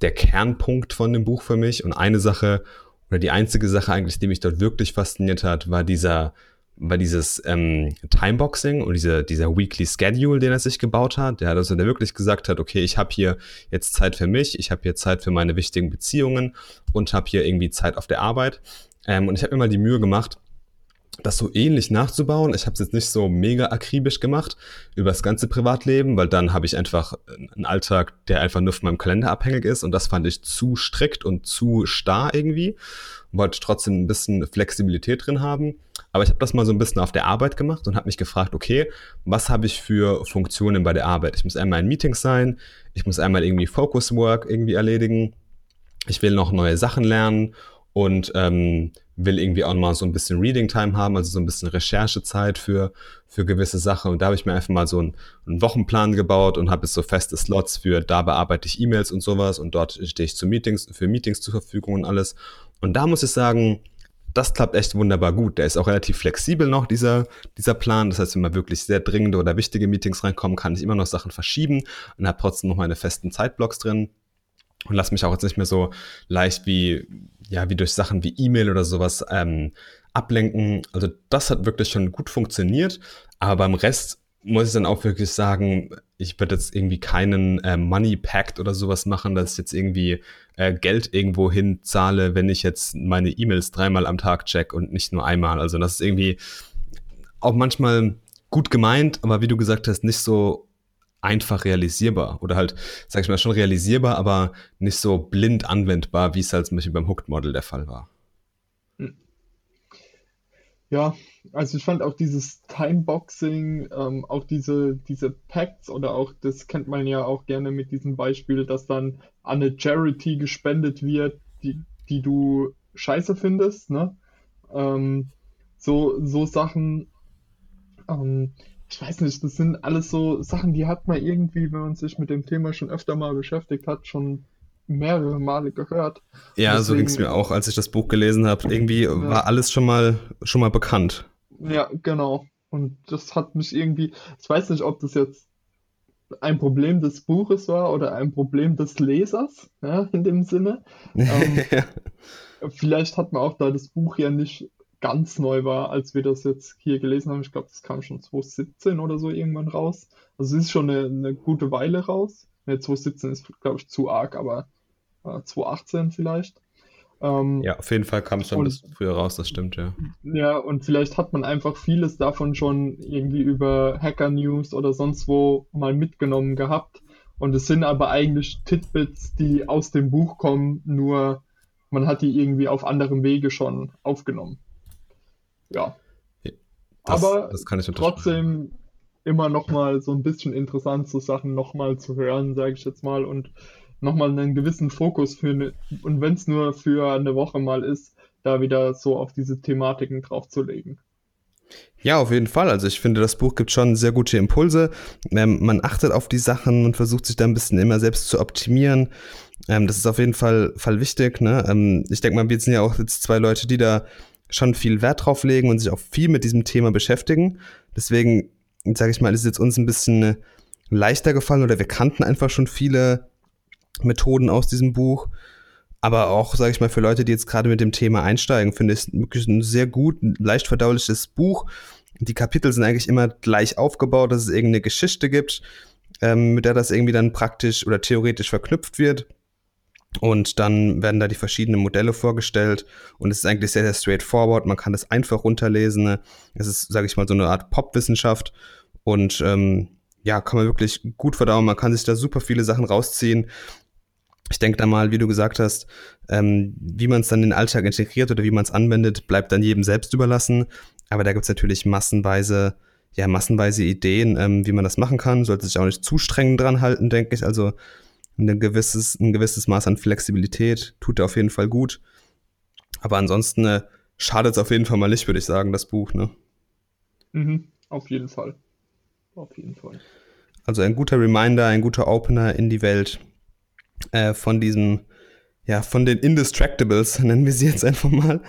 der Kernpunkt von dem Buch für mich. Und eine Sache oder die einzige Sache eigentlich, die mich dort wirklich fasziniert hat, war dieser war dieses ähm, Timeboxing und diese, dieser Weekly Schedule, den er sich gebaut hat. Der hat also der wirklich gesagt hat, okay, ich habe hier jetzt Zeit für mich, ich habe hier Zeit für meine wichtigen Beziehungen und habe hier irgendwie Zeit auf der Arbeit. Ähm, und ich habe mir mal die Mühe gemacht, das so ähnlich nachzubauen. Ich habe es jetzt nicht so mega akribisch gemacht über das ganze Privatleben, weil dann habe ich einfach einen Alltag, der einfach nur von meinem Kalender abhängig ist und das fand ich zu strikt und zu starr irgendwie. Wollte trotzdem ein bisschen Flexibilität drin haben. Aber ich habe das mal so ein bisschen auf der Arbeit gemacht und habe mich gefragt, okay, was habe ich für Funktionen bei der Arbeit? Ich muss einmal in Meetings sein, ich muss einmal irgendwie Focus Work irgendwie erledigen, ich will noch neue Sachen lernen und ähm, will irgendwie auch mal so ein bisschen Reading Time haben, also so ein bisschen Recherchezeit für, für gewisse Sachen. Und da habe ich mir einfach mal so einen, einen Wochenplan gebaut und habe jetzt so feste Slots für, da bearbeite ich E-Mails und sowas und dort stehe ich zu Meetings, für Meetings zur Verfügung und alles. Und da muss ich sagen, das klappt echt wunderbar gut. Der ist auch relativ flexibel noch, dieser, dieser Plan. Das heißt, wenn mal wirklich sehr dringende oder wichtige Meetings reinkommen, kann ich immer noch Sachen verschieben und habe trotzdem noch meine festen Zeitblocks drin. Und lass mich auch jetzt nicht mehr so leicht wie, ja, wie durch Sachen wie E-Mail oder sowas ähm, ablenken. Also das hat wirklich schon gut funktioniert. Aber beim Rest muss ich dann auch wirklich sagen, ich würde jetzt irgendwie keinen äh, Money Pact oder sowas machen, dass ich jetzt irgendwie äh, Geld irgendwo hin zahle, wenn ich jetzt meine E-Mails dreimal am Tag check und nicht nur einmal. Also das ist irgendwie auch manchmal gut gemeint, aber wie du gesagt hast, nicht so einfach realisierbar oder halt, sag ich mal, schon realisierbar, aber nicht so blind anwendbar, wie es halt zum Beispiel beim Hooked Model der Fall war. Hm. Ja, also ich fand auch dieses Timeboxing, ähm, auch diese, diese Pacts oder auch, das kennt man ja auch gerne mit diesem Beispiel, dass dann an eine Charity gespendet wird, die, die du scheiße findest, ne? Ähm, so, so Sachen, ähm, ich weiß nicht, das sind alles so Sachen, die hat man irgendwie, wenn man sich mit dem Thema schon öfter mal beschäftigt hat, schon mehrere Male gehört. Ja, Deswegen, so ging es mir auch, als ich das Buch gelesen habe. Irgendwie ja. war alles schon mal, schon mal bekannt. Ja, genau. Und das hat mich irgendwie, ich weiß nicht, ob das jetzt ein Problem des Buches war oder ein Problem des Lesers, ja, in dem Sinne. Ähm, vielleicht hat man auch da das Buch ja nicht ganz neu war, als wir das jetzt hier gelesen haben. Ich glaube, das kam schon 2017 oder so irgendwann raus. Also es ist schon eine, eine gute Weile raus. Ne, 2017 ist, glaube ich, zu arg, aber äh, 2018 vielleicht. Ähm, ja, auf jeden Fall kam es schon ein bisschen früher raus, das stimmt, ja. Ja, und vielleicht hat man einfach vieles davon schon irgendwie über Hacker News oder sonst wo mal mitgenommen gehabt. Und es sind aber eigentlich Titbits, die aus dem Buch kommen, nur man hat die irgendwie auf anderem Wege schon aufgenommen ja. Das, Aber das trotzdem immer noch mal so ein bisschen interessant, so Sachen noch mal zu hören, sage ich jetzt mal, und noch mal einen gewissen Fokus für eine, und wenn es nur für eine Woche mal ist, da wieder so auf diese Thematiken draufzulegen. Ja, auf jeden Fall. Also ich finde, das Buch gibt schon sehr gute Impulse. Ähm, man achtet auf die Sachen und versucht sich da ein bisschen immer selbst zu optimieren. Ähm, das ist auf jeden Fall, Fall wichtig. Ne? Ähm, ich denke mal, wir sind ja auch jetzt zwei Leute, die da schon viel Wert drauf legen und sich auch viel mit diesem Thema beschäftigen. Deswegen, sage ich mal, ist es jetzt uns ein bisschen leichter gefallen oder wir kannten einfach schon viele Methoden aus diesem Buch. Aber auch, sage ich mal, für Leute, die jetzt gerade mit dem Thema einsteigen, finde ich es wirklich ein sehr gut, leicht verdauliches Buch. Die Kapitel sind eigentlich immer gleich aufgebaut, dass es irgendeine Geschichte gibt, ähm, mit der das irgendwie dann praktisch oder theoretisch verknüpft wird. Und dann werden da die verschiedenen Modelle vorgestellt und es ist eigentlich sehr, sehr straightforward. Man kann das einfach runterlesen. Es ist, sage ich mal, so eine Art Popwissenschaft und ähm, ja, kann man wirklich gut verdauen. Man kann sich da super viele Sachen rausziehen. Ich denke da mal, wie du gesagt hast, ähm, wie man es dann in den Alltag integriert oder wie man es anwendet, bleibt dann jedem selbst überlassen. Aber da gibt es natürlich massenweise ja, massenweise Ideen, ähm, wie man das machen kann. Sollte sich auch nicht zu streng dran halten, denke ich. Also ein gewisses, ein gewisses Maß an Flexibilität tut er auf jeden Fall gut. Aber ansonsten äh, schadet es auf jeden Fall mal nicht, würde ich sagen, das Buch. Ne? Mhm, auf jeden Fall. Auf jeden Fall. Also ein guter Reminder, ein guter Opener in die Welt äh, von diesem, ja, von den Indistractables, nennen wir sie jetzt einfach mal.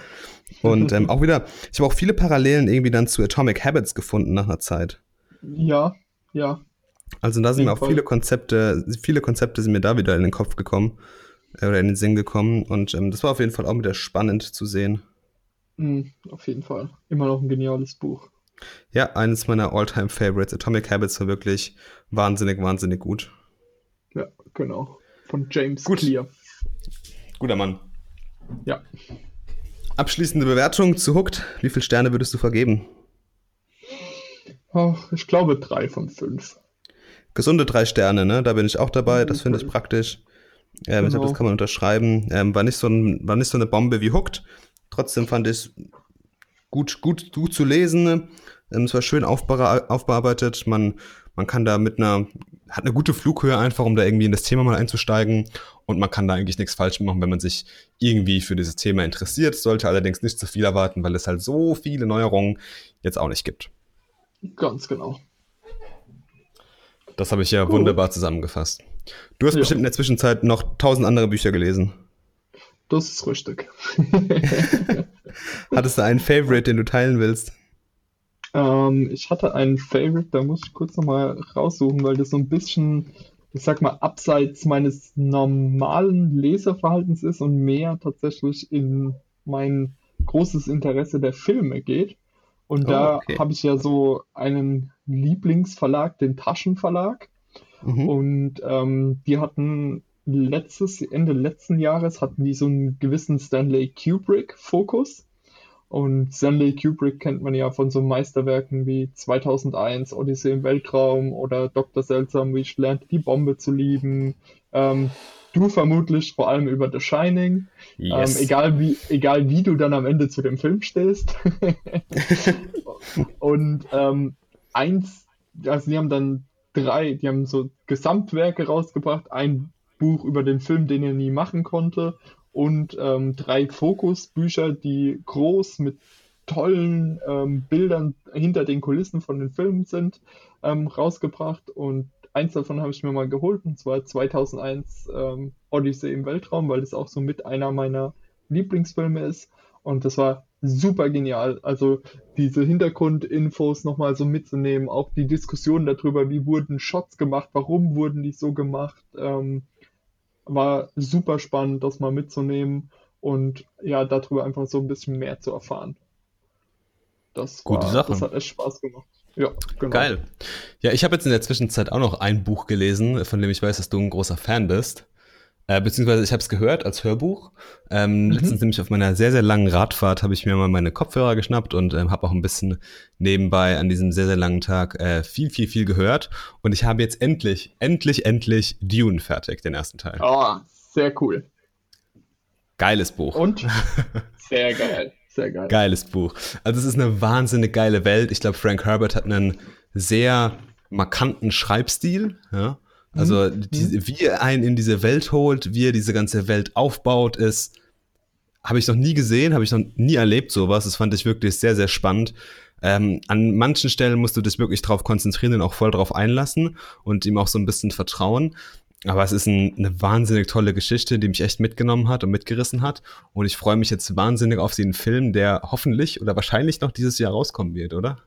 Und ähm, auch wieder, ich habe auch viele Parallelen irgendwie dann zu Atomic Habits gefunden nach einer Zeit. Ja, ja. Also da sind mir auch viele Konzepte, viele Konzepte sind mir da wieder in den Kopf gekommen äh, oder in den Sinn gekommen. Und ähm, das war auf jeden Fall auch wieder spannend zu sehen. Mhm, auf jeden Fall. Immer noch ein geniales Buch. Ja, eines meiner Alltime favorites Atomic Habits war wirklich wahnsinnig, wahnsinnig gut. Ja, genau. Von James Gut. Clear. Guter Mann. Ja. Abschließende Bewertung zu Hooked. Wie viele Sterne würdest du vergeben? Oh, ich glaube drei von fünf. Gesunde drei Sterne, ne? Da bin ich auch dabei. Das finde ich praktisch. Ähm, Genau. das kann man unterschreiben. Ähm, war, nicht so ein, war nicht so eine Bombe wie Hooked. Trotzdem fand ich gut, gut, gut zu lesen. Ähm, es war schön aufbearbeitet. Man, man kann da mit einer, hat eine gute Flughöhe einfach, um da irgendwie in das Thema mal einzusteigen. Und man kann da eigentlich nichts falsch machen, wenn man sich irgendwie für dieses Thema interessiert. Sollte allerdings nicht zu viel erwarten, weil es halt so viele Neuerungen jetzt auch nicht gibt. Ganz genau. Das habe ich ja Gut. wunderbar zusammengefasst. Du hast Ja. bestimmt in der Zwischenzeit noch tausend andere Bücher gelesen. Das ist richtig. Hattest du einen Favorite, den du teilen willst? Ähm, ich hatte einen Favorite, da muss ich kurz nochmal raussuchen, weil das so ein bisschen, ich sag mal, abseits meines normalen Leserverhaltens ist und mehr tatsächlich in mein großes Interesse der Filme geht. Und Oh, da okay. habe ich ja so einen Lieblingsverlag, den Taschenverlag. Mhm. Und ähm, die hatten letztes, Ende letzten Jahres hatten die so einen gewissen Stanley Kubrick-Fokus. Und Stanley Kubrick kennt man ja von so Meisterwerken wie 2001, Odyssee im Weltraum oder Dr. Seltsam, wie ich lernte, die Bombe zu lieben. Ähm, du vermutlich vor allem über The Shining. Yes. Ähm, egal wie, egal wie du dann am Ende zu dem Film stehst. Und ähm, eins, also die haben dann drei, die haben so Gesamtwerke rausgebracht, ein Buch über den Film, den er nie machen konnte, und ähm, drei Fokusbücher, die groß mit tollen ähm, Bildern hinter den Kulissen von den Filmen sind, ähm, rausgebracht. Und eins davon habe ich mir mal geholt, und zwar 2001 ähm, Odyssee im Weltraum, weil das auch so mit einer meiner Lieblingsfilme ist. Und das war super genial. Also diese Hintergrundinfos nochmal so mitzunehmen, auch die Diskussion darüber, wie wurden Shots gemacht, warum wurden die so gemacht, ähm, war super spannend, das mal mitzunehmen und ja, darüber einfach so ein bisschen mehr zu erfahren. Das Gute war, Sache. das hat echt Spaß gemacht. Ja, genau. Geil. Ja, ich habe jetzt in der Zwischenzeit auch noch ein Buch gelesen, von dem ich weiß, dass du ein großer Fan bist. Äh, beziehungsweise ich habe es gehört als Hörbuch. Ähm, Mhm. Letztens nämlich auf meiner sehr, sehr langen Radfahrt habe ich mir mal meine Kopfhörer geschnappt und ähm, habe auch ein bisschen nebenbei an diesem sehr, sehr langen Tag äh, viel, viel, viel gehört. Und ich habe jetzt endlich, endlich, endlich Dune fertig, den ersten Teil. Oh, sehr cool. Geiles Buch. Und sehr geil. Sehr geil. Geiles Buch. Also es ist eine wahnsinnig geile Welt. Ich glaube, Frank Herbert hat einen sehr markanten Schreibstil. Ja? Also die, wie er einen in diese Welt holt, wie er diese ganze Welt aufbaut, ist, habe ich noch nie gesehen, habe ich noch nie erlebt sowas. Das fand ich wirklich sehr, sehr spannend. Ähm, an manchen Stellen musst du dich wirklich drauf konzentrieren und auch voll drauf einlassen und ihm auch so ein bisschen vertrauen. Aber es ist ein, eine wahnsinnig tolle Geschichte, die mich echt mitgenommen hat und mitgerissen hat. Und ich freue mich jetzt wahnsinnig auf den Film, der hoffentlich oder wahrscheinlich noch dieses Jahr rauskommen wird, oder?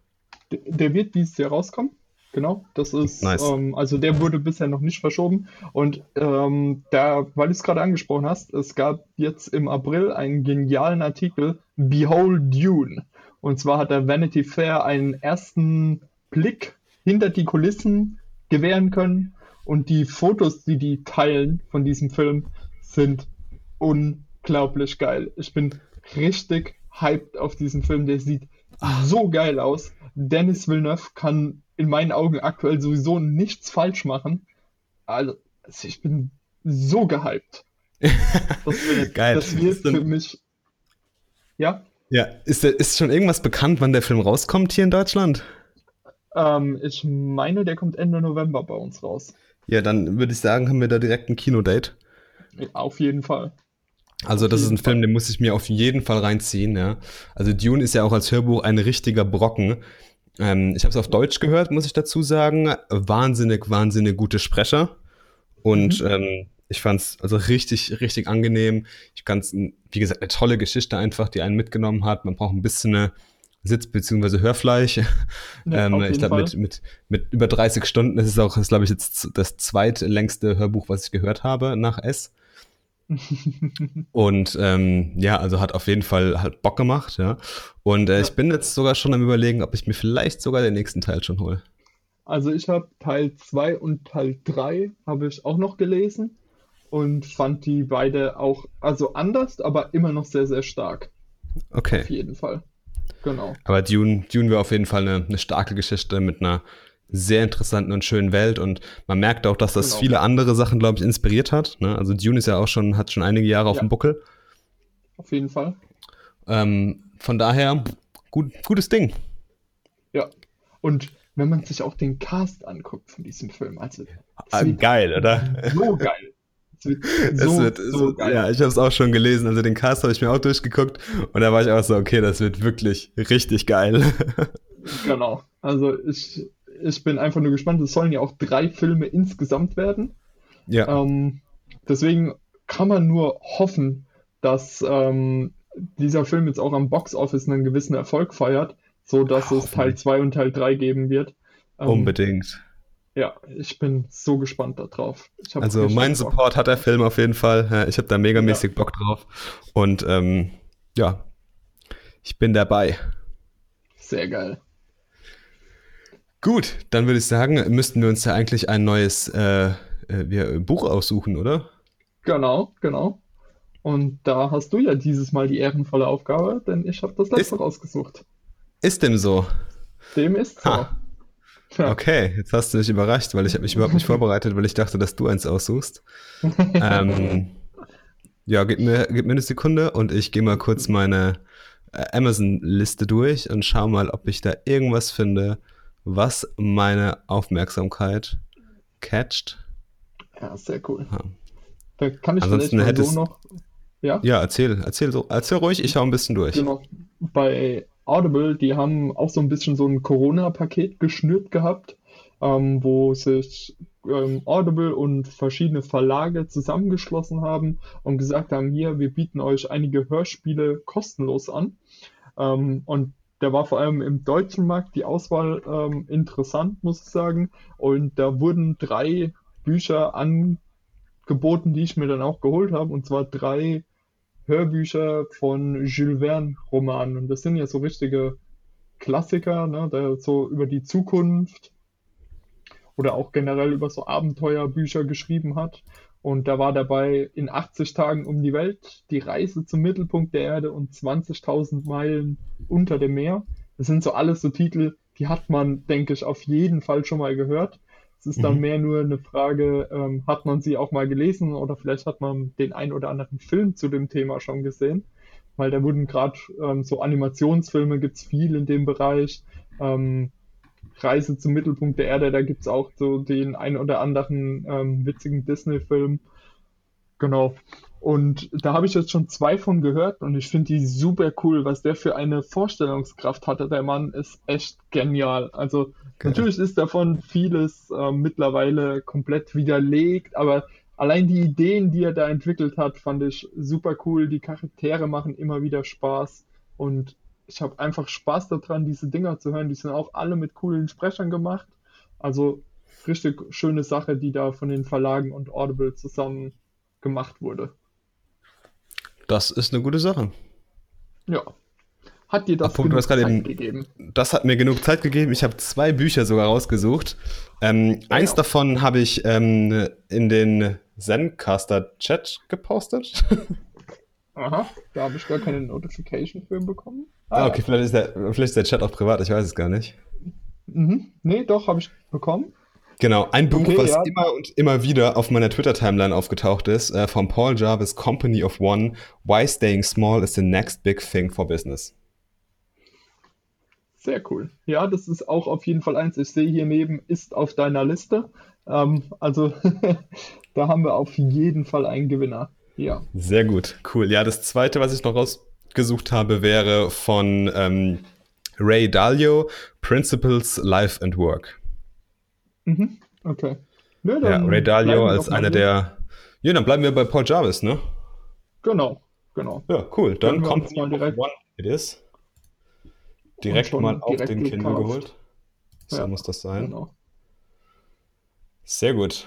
Der, der wird dieses Jahr rauskommen. Genau, das ist, Nice. ähm, also der wurde bisher noch nicht verschoben. Und ähm, da, weil du es gerade angesprochen hast, es gab jetzt im April einen genialen Artikel, Behold Dune. Und zwar hat der Vanity Fair einen ersten Blick hinter die Kulissen gewähren können. Und die Fotos, die die teilen von diesem Film, sind unglaublich geil. Ich bin richtig hyped auf diesen Film. Der sieht so geil aus. Dennis Villeneuve kann in meinen Augen aktuell sowieso nichts falsch machen. Also, ich bin so gehypt. Das wird, Geil. Das wird für mich. Ja, Ja, ist, der- ist schon irgendwas bekannt, wann der Film rauskommt hier in Deutschland? Ähm, ich meine, der kommt Ende November bei uns raus. Ja, dann würde ich sagen, haben wir da direkt ein Kinodate. Auf jeden Fall. Also das ist ein Film, den muss ich mir auf jeden Fall reinziehen, ja. Also Dune ist ja auch als Hörbuch ein richtiger Brocken. Ähm, ich habe es auf Deutsch gehört, muss ich dazu sagen. Wahnsinnig, wahnsinnig gute Sprecher. Und Mhm. ähm, ich fand es also richtig, richtig angenehm. Ich kann es, wie gesagt, eine tolle Geschichte einfach, die einen mitgenommen hat. Man braucht ein bisschen eine Sitz- bzw. Hörfleisch. Ja, ähm, ich glaube, mit, mit, mit über 30 Stunden, das ist auch, das glaube ich, jetzt das zweitlängste Hörbuch, was ich gehört habe nach S. Und ähm, ja, also hat auf jeden Fall halt Bock gemacht, ja. Und äh, Ja. ich bin jetzt sogar schon am überlegen, ob ich mir vielleicht sogar den nächsten Teil schon hole. Also ich habe Teil 2 und Teil 3 habe ich auch noch gelesen und fand die beide auch, also anders, aber immer noch sehr, sehr stark. Okay. Auf jeden Fall. Genau. Aber Dune, Dune wäre auf jeden Fall eine, eine starke Geschichte mit einer sehr interessanten und schönen Welt. Und man merkt auch, dass das Genau. viele andere Sachen, glaube ich, inspiriert hat. Ne? Also Dune ist ja auch schon, hat schon einige Jahre auf Ja. dem Buckel. Auf jeden Fall. Ähm, von daher, gut, gutes Ding. Ja. Und wenn man sich auch den Cast anguckt von diesem Film, also es Ah, geil, oder? so geil. Es wird Es so, wird, so es, geil. ja, ich habe es auch schon gelesen. Also den Cast habe ich mir auch durchgeguckt und da war ich auch so, okay, das wird wirklich richtig geil. Genau. Also ich, ich bin einfach nur gespannt. Es sollen ja auch drei Filme insgesamt werden. ja, Ähm, deswegen kann man nur hoffen, dass ähm, dieser Film jetzt auch am Boxoffice einen gewissen Erfolg feiert, so dass es Teil Hoffentlich. 2 und Teil 3 geben wird. Ähm, unbedingt. Ja, ich bin so gespannt darauf. Also mein. Support hat der Film auf jeden Fall. Ich habe da megamäßig Ja. Bock drauf. Und ähm, ja, ich bin dabei. Sehr geil. Gut, dann würde ich sagen, müssten wir uns ja eigentlich ein neues äh, äh, wir, Buch aussuchen, oder? Genau, genau. Und da hast du ja dieses Mal die ehrenvolle Aufgabe, denn ich habe das letzte Ist- rausgesucht. Ist dem so? Dem ist so. Ha. Ja. Okay, jetzt hast du mich überrascht, weil ich habe mich überhaupt nicht vorbereitet, weil ich dachte, dass du eins aussuchst. ähm, ja, gib mir, gib mir eine Sekunde und ich gehe mal kurz meine äh, Amazon-Liste durch und schau mal, ob ich da irgendwas finde, was meine Aufmerksamkeit catcht. Ja, sehr cool. Ja. Da kann ich Ansonsten vielleicht hättest- so noch. Ja? Ja, erzähl, erzähl so, erzähl ruhig, ich schau ein bisschen durch. Genau. Bei Audible, die haben auch so ein bisschen so ein Corona-Paket geschnürt gehabt, ähm, wo sich ähm, Audible und verschiedene Verlage zusammengeschlossen haben und gesagt haben, hier, wir bieten euch einige Hörspiele kostenlos an. Ähm, und da war vor allem im deutschen Markt die Auswahl ähm, interessant, muss ich sagen. Und da wurden drei Bücher angeboten, die ich mir dann auch geholt habe, und zwar drei Hörbücher von Jules Verne-Romanen. Und das sind ja so richtige Klassiker, ne, der so über die Zukunft oder auch generell über so Abenteuerbücher geschrieben hat. Und da war dabei in 80 Tagen um die Welt, die Reise zum Mittelpunkt der Erde und 20.000 Meilen unter dem Meer. Das sind so alles so Titel, die hat man, denke ich, auf jeden Fall schon mal gehört. Es ist dann Mhm. mehr nur eine Frage, ähm, hat man sie auch mal gelesen oder vielleicht hat man den ein oder anderen Film zu dem Thema schon gesehen. Weil da wurden gerade ähm, so Animationsfilme, gibt's viel in dem Bereich. Ähm, Reise zum Mittelpunkt der Erde, da gibt's auch so den ein oder anderen ähm, witzigen Disney-Film. Genau. Und da habe ich jetzt schon zwei von gehört und ich finde die super cool, was der für eine Vorstellungskraft hatte. Der Mann ist echt genial. Also Geil. natürlich ist davon vieles äh, mittlerweile komplett widerlegt, aber allein die Ideen, die er da entwickelt hat, fand ich super cool. Die Charaktere machen immer wieder Spaß und ich habe einfach Spaß daran, diese Dinger zu hören. Die sind auch alle mit coolen Sprechern gemacht. Also richtig schöne Sache, die da von den Verlagen und Audible zusammen gemacht wurde. Das ist eine gute Sache. Ja. Hat dir das du genug Zeit eben- gegeben? Das hat mir genug Zeit gegeben. Ich habe zwei Bücher sogar rausgesucht. Ähm, Eins Ja. davon habe ich ähm, in den Zencaster-Chat gepostet. Aha, da habe ich gar keine Notification für bekommen. Ah, okay, vielleicht ist, der, vielleicht ist der Chat auch privat, ich weiß es gar nicht. Mhm. Nee, doch, habe ich bekommen. Genau, ein Buch, Okay, was ja. immer und immer wieder auf meiner Twitter-Timeline aufgetaucht ist, äh, von Paul Jarvis, Company of One, Why Staying Small is the Next Big Thing for Business. Sehr cool. Ja, das ist auch auf jeden Fall eins. Ich sehe hier neben, ist auf deiner Liste. Ähm, also da haben wir auf jeden Fall einen Gewinner. Ja. Sehr gut, cool. Ja, das zweite, was ich noch rausgesucht habe, wäre von ähm, Ray Dalio, Principles, Life and Work. Mhm. Okay. Ja, ja Ray Dalio als einer der. Ja, dann bleiben wir bei Paul Jarvis, ne? Genau, genau. Ja, cool. Dann kommt mal direkt. One it is. Direkt mal auf den Kindle geholt. So ja, muss das sein. Genau. Sehr gut.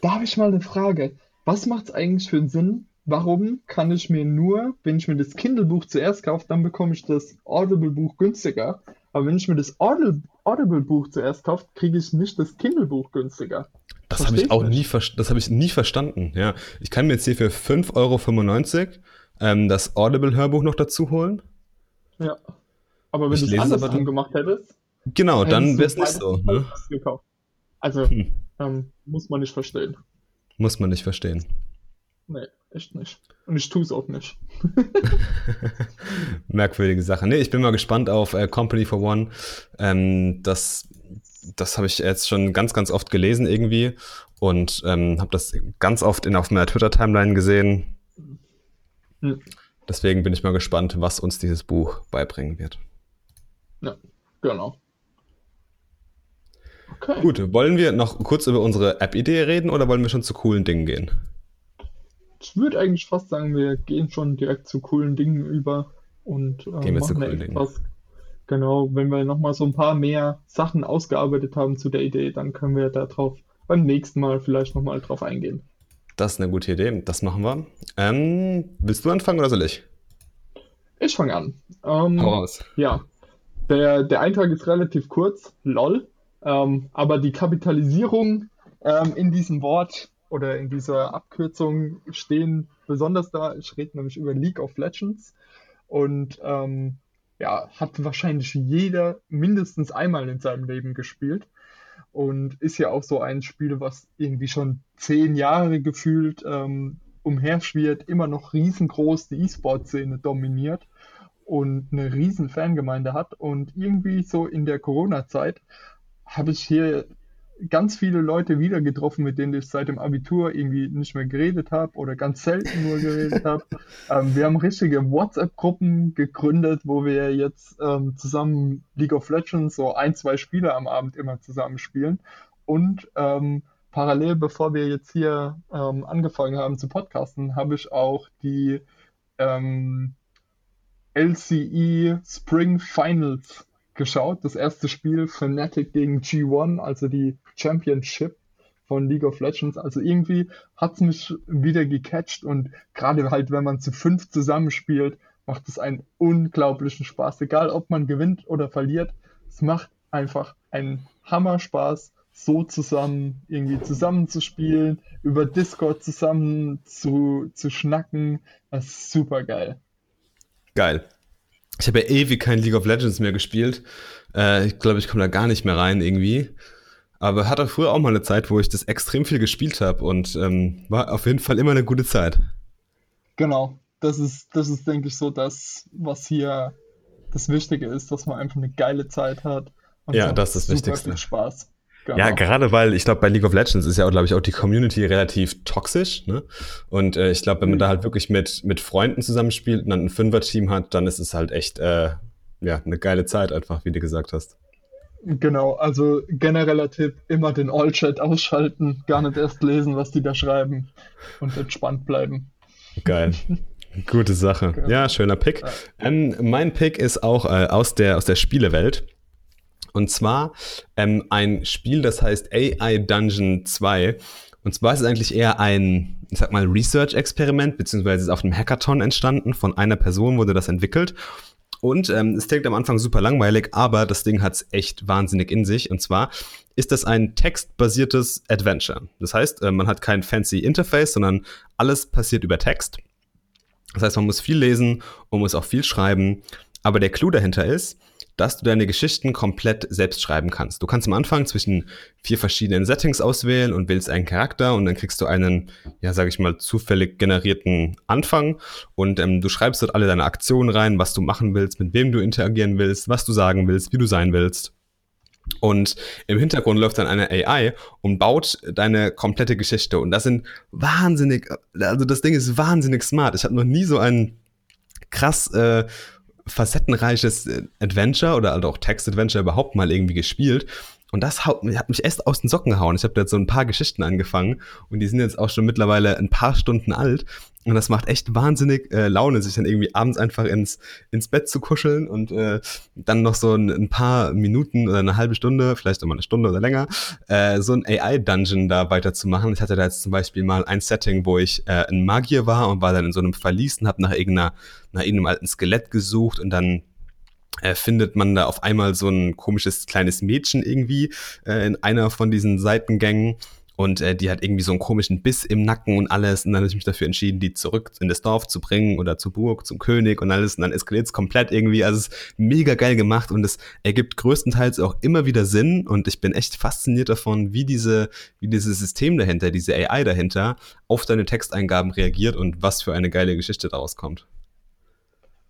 Da habe ich mal eine Frage. Was macht es eigentlich für einen Sinn? Warum kann ich mir nur, wenn ich mir das Kindle-Buch zuerst kaufe, dann bekomme ich das Audible-Buch günstiger. Aber wenn ich mir das Audible-Buch zuerst kaufe, kriege ich nicht das Kindle-Buch günstiger. Das habe ich auch nie, das habe ich nie verstanden. Ja, ich kann mir jetzt hier für 5,95 Euro ähm, das Audible-Hörbuch noch dazu holen. Ja. Aber wenn du es andersrum gemacht hättest, genau, dann wäre es nicht so. Ne? Also, hm. ähm, muss man nicht verstehen. Muss man nicht verstehen. Nee, echt nicht. Und ich tue es auch nicht. Merkwürdige Sache. Nee, ich bin mal gespannt auf äh, Company for One. Ähm, das das habe ich jetzt schon ganz, ganz oft gelesen irgendwie und ähm, habe das ganz oft in, auf meiner Twitter-Timeline gesehen. Hm. Deswegen bin ich mal gespannt, was uns dieses Buch beibringen wird. Ja, genau. Okay. Gut, wollen wir noch kurz über unsere App-Idee reden oder wollen wir schon zu coolen Dingen gehen? Ich würde eigentlich fast sagen, wir gehen schon direkt zu coolen Dingen über und äh, gehen wir zu coolen Dingen. Genau, wenn wir nochmal so ein paar mehr Sachen ausgearbeitet haben zu der Idee, dann können wir darauf beim nächsten Mal vielleicht nochmal drauf eingehen. Das ist eine gute Idee, das machen wir. Ähm, willst du anfangen oder soll ich? Ich fange an. Ähm, Hau raus. Ja, der, der Eintrag ist relativ kurz, lol, ähm, aber die Kapitalisierung ähm, in diesem Wort oder in dieser Abkürzung stehen besonders da. Ich rede nämlich über League of Legends. Und ähm, ja, hat wahrscheinlich jeder mindestens einmal in seinem Leben gespielt. Und ist ja auch so ein Spiel, was irgendwie schon zehn Jahre gefühlt ähm, umherschwirrt, immer noch riesengroß die E-Sport-Szene dominiert und eine riesen Fangemeinde hat. Und irgendwie so in der Corona-Zeit habe ich hier ganz viele Leute wieder getroffen, mit denen ich seit dem Abitur irgendwie nicht mehr geredet habe oder ganz selten nur geredet habe. Ähm, wir haben richtige WhatsApp-Gruppen gegründet, wo wir jetzt ähm, zusammen League of Legends so ein, zwei Spiele am Abend immer zusammen spielen. Und ähm, parallel, bevor wir jetzt hier ähm, angefangen haben zu podcasten, habe ich auch die ähm, LCE Spring Finals geschaut. Das erste Spiel Fnatic gegen G1, also die Championship von League of Legends. Also irgendwie hat es mich wieder gecatcht und gerade halt, wenn man zu fünf zusammenspielt, macht es einen unglaublichen Spaß. Egal, ob man gewinnt oder verliert, es macht einfach einen Hammer-Spaß, so zusammen irgendwie zusammenzuspielen, über Discord zusammen zu, zu schnacken. Das ist super geil. Geil. Ich habe ja ewig kein League of Legends mehr gespielt. Äh, ich glaube, ich komme da gar nicht mehr rein irgendwie. Aber hatte früher auch mal eine Zeit, wo ich das extrem viel gespielt habe und ähm, war auf jeden Fall immer eine gute Zeit. Genau, das ist, das ist, denke ich, so das, was hier das Wichtige ist, dass man einfach eine geile Zeit hat. Und ja, das ist das Wichtigste. Spaß. Genau. Ja, gerade weil ich glaube, bei League of Legends ist ja, glaube ich, auch die Community relativ toxisch. Ne? Und äh, ich glaube, wenn man da halt wirklich mit, mit Freunden zusammenspielt und dann ein Fünfer-Team hat, dann ist es halt echt äh, ja, eine geile Zeit einfach, wie du gesagt hast. Genau, also genereller Tipp, immer den All-Chat ausschalten, gar nicht erst lesen, was die da schreiben und entspannt bleiben. Geil. Gute Sache. Okay. Ja, schöner Pick. Ähm, mein Pick ist auch äh, aus, der, aus der Spielewelt. Und zwar ähm, ein Spiel, das heißt AI Dungeon 2. Und zwar ist es eigentlich eher ein, ich sag mal, Research-Experiment, beziehungsweise ist auf einem Hackathon entstanden. Von einer Person wurde das entwickelt. Und ähm, es klingt am Anfang super langweilig, aber das Ding hat es echt wahnsinnig in sich. Und zwar ist das ein textbasiertes Adventure. Das heißt, äh, man hat kein fancy Interface, sondern alles passiert über Text. Das heißt, man muss viel lesen und muss auch viel schreiben. Aber der Clou dahinter ist, dass du deine Geschichten komplett selbst schreiben kannst. Du kannst am Anfang zwischen vier verschiedenen Settings auswählen und wählst einen Charakter und dann kriegst du einen, ja, sage ich mal, zufällig generierten Anfang und ähm, du schreibst dort alle deine Aktionen rein, was du machen willst, mit wem du interagieren willst, was du sagen willst, wie du sein willst. Und im Hintergrund läuft dann eine AI und baut deine komplette Geschichte. Und das sind wahnsinnig, also das Ding ist wahnsinnig smart. Ich habe noch nie so ein krass äh, facettenreiches Adventure oder halt auch Text-Adventure überhaupt mal irgendwie gespielt. Und das hat mich erst aus den Socken gehauen. Ich habe da jetzt so ein paar Geschichten angefangen und die sind jetzt auch schon mittlerweile ein paar Stunden alt. Und das macht echt wahnsinnig äh, Laune, sich dann irgendwie abends einfach ins, ins Bett zu kuscheln und äh, dann noch so ein, ein, paar Minuten oder eine halbe Stunde, vielleicht auch mal eine Stunde oder länger, äh, so ein AI-Dungeon da weiterzumachen. Ich hatte da jetzt zum Beispiel mal ein Setting, wo ich äh, ein Magier war und war dann in so einem Verlies und habe nach irgendeiner, nach irgendeinem alten Skelett gesucht und dann äh, findet man da auf einmal so ein komisches kleines Mädchen irgendwie äh, in einer von diesen Seitengängen und äh, die hat irgendwie so einen komischen Biss im Nacken und alles. Und dann habe ich mich dafür entschieden, die zurück in das Dorf zu bringen oder zur Burg, zum König und alles. Und dann eskaliert es komplett irgendwie. Also es ist mega geil gemacht und es ergibt größtenteils auch immer wieder Sinn. Und ich bin echt fasziniert davon, wie diese, wie dieses System dahinter, diese AI dahinter, auf deine Texteingaben reagiert und was für eine geile Geschichte daraus kommt.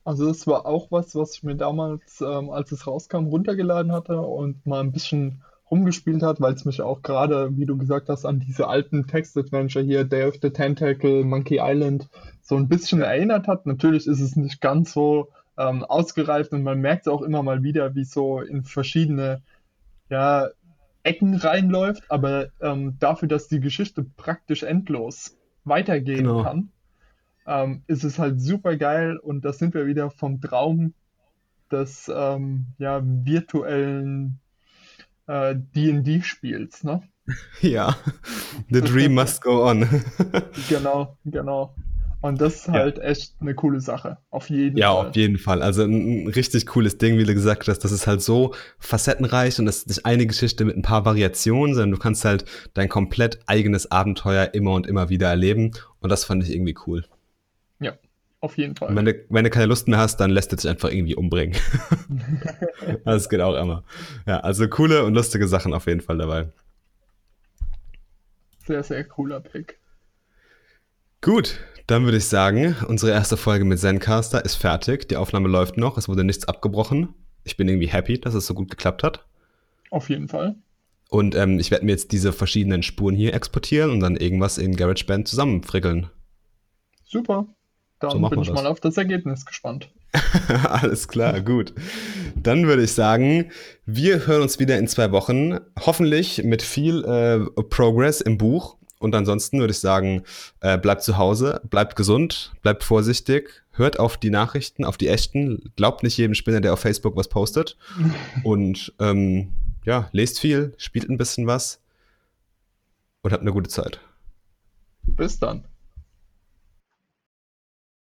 Also das war auch was, was ich mir damals, ähm, als es rauskam, runtergeladen hatte und mal ein bisschen rumgespielt hat, weil es mich auch gerade, wie du gesagt hast, an diese alten Text-Adventure hier, Day of the Tentacle, Monkey Island, so ein bisschen erinnert hat. Natürlich ist es nicht ganz so ähm, ausgereift und man merkt es auch immer mal wieder, wie so in verschiedene ja, Ecken reinläuft, aber ähm, dafür, dass die Geschichte praktisch endlos weitergehen genau. kann, ähm, ist es halt super geil und da sind wir wieder vom Traum des ähm, ja, virtuellen äh, D&D spielst, ne? Ja, the dream must go on. genau, genau. Und das ist halt ja. echt eine coole Sache. Auf jeden ja, Fall. Ja, auf jeden Fall. Also ein, ein, richtig cooles Ding, wie du gesagt hast. Das ist halt so facettenreich und das ist nicht eine Geschichte mit ein paar Variationen, sondern du kannst halt dein komplett eigenes Abenteuer immer und immer wieder erleben. Und das fand ich irgendwie cool. Auf jeden Fall. Wenn du, wenn du keine Lust mehr hast, dann lässt es dich einfach irgendwie umbringen. das geht auch immer. Ja, also coole und lustige Sachen auf jeden Fall dabei. Sehr, sehr cooler Pick. Gut, dann würde ich sagen, unsere erste Folge mit Zencaster ist fertig. Die Aufnahme läuft noch. Es wurde nichts abgebrochen. Ich bin irgendwie happy, dass es so gut geklappt hat. Auf jeden Fall. Und ähm, ich werde mir jetzt diese verschiedenen Spuren hier exportieren und dann irgendwas in GarageBand zusammenfrickeln. Super. Dann so bin ich das. mal auf das Ergebnis gespannt. Alles klar, gut. Dann würde ich sagen, wir hören uns wieder in zwei Wochen. Hoffentlich mit viel äh, Progress im Buch. Und ansonsten würde ich sagen, äh, bleibt zu Hause, bleibt gesund, bleibt vorsichtig, hört auf die Nachrichten, auf die echten, glaubt nicht jedem Spinner, der auf Facebook was postet. Und ähm, ja, lest viel, spielt ein bisschen was und habt eine gute Zeit. Bis dann.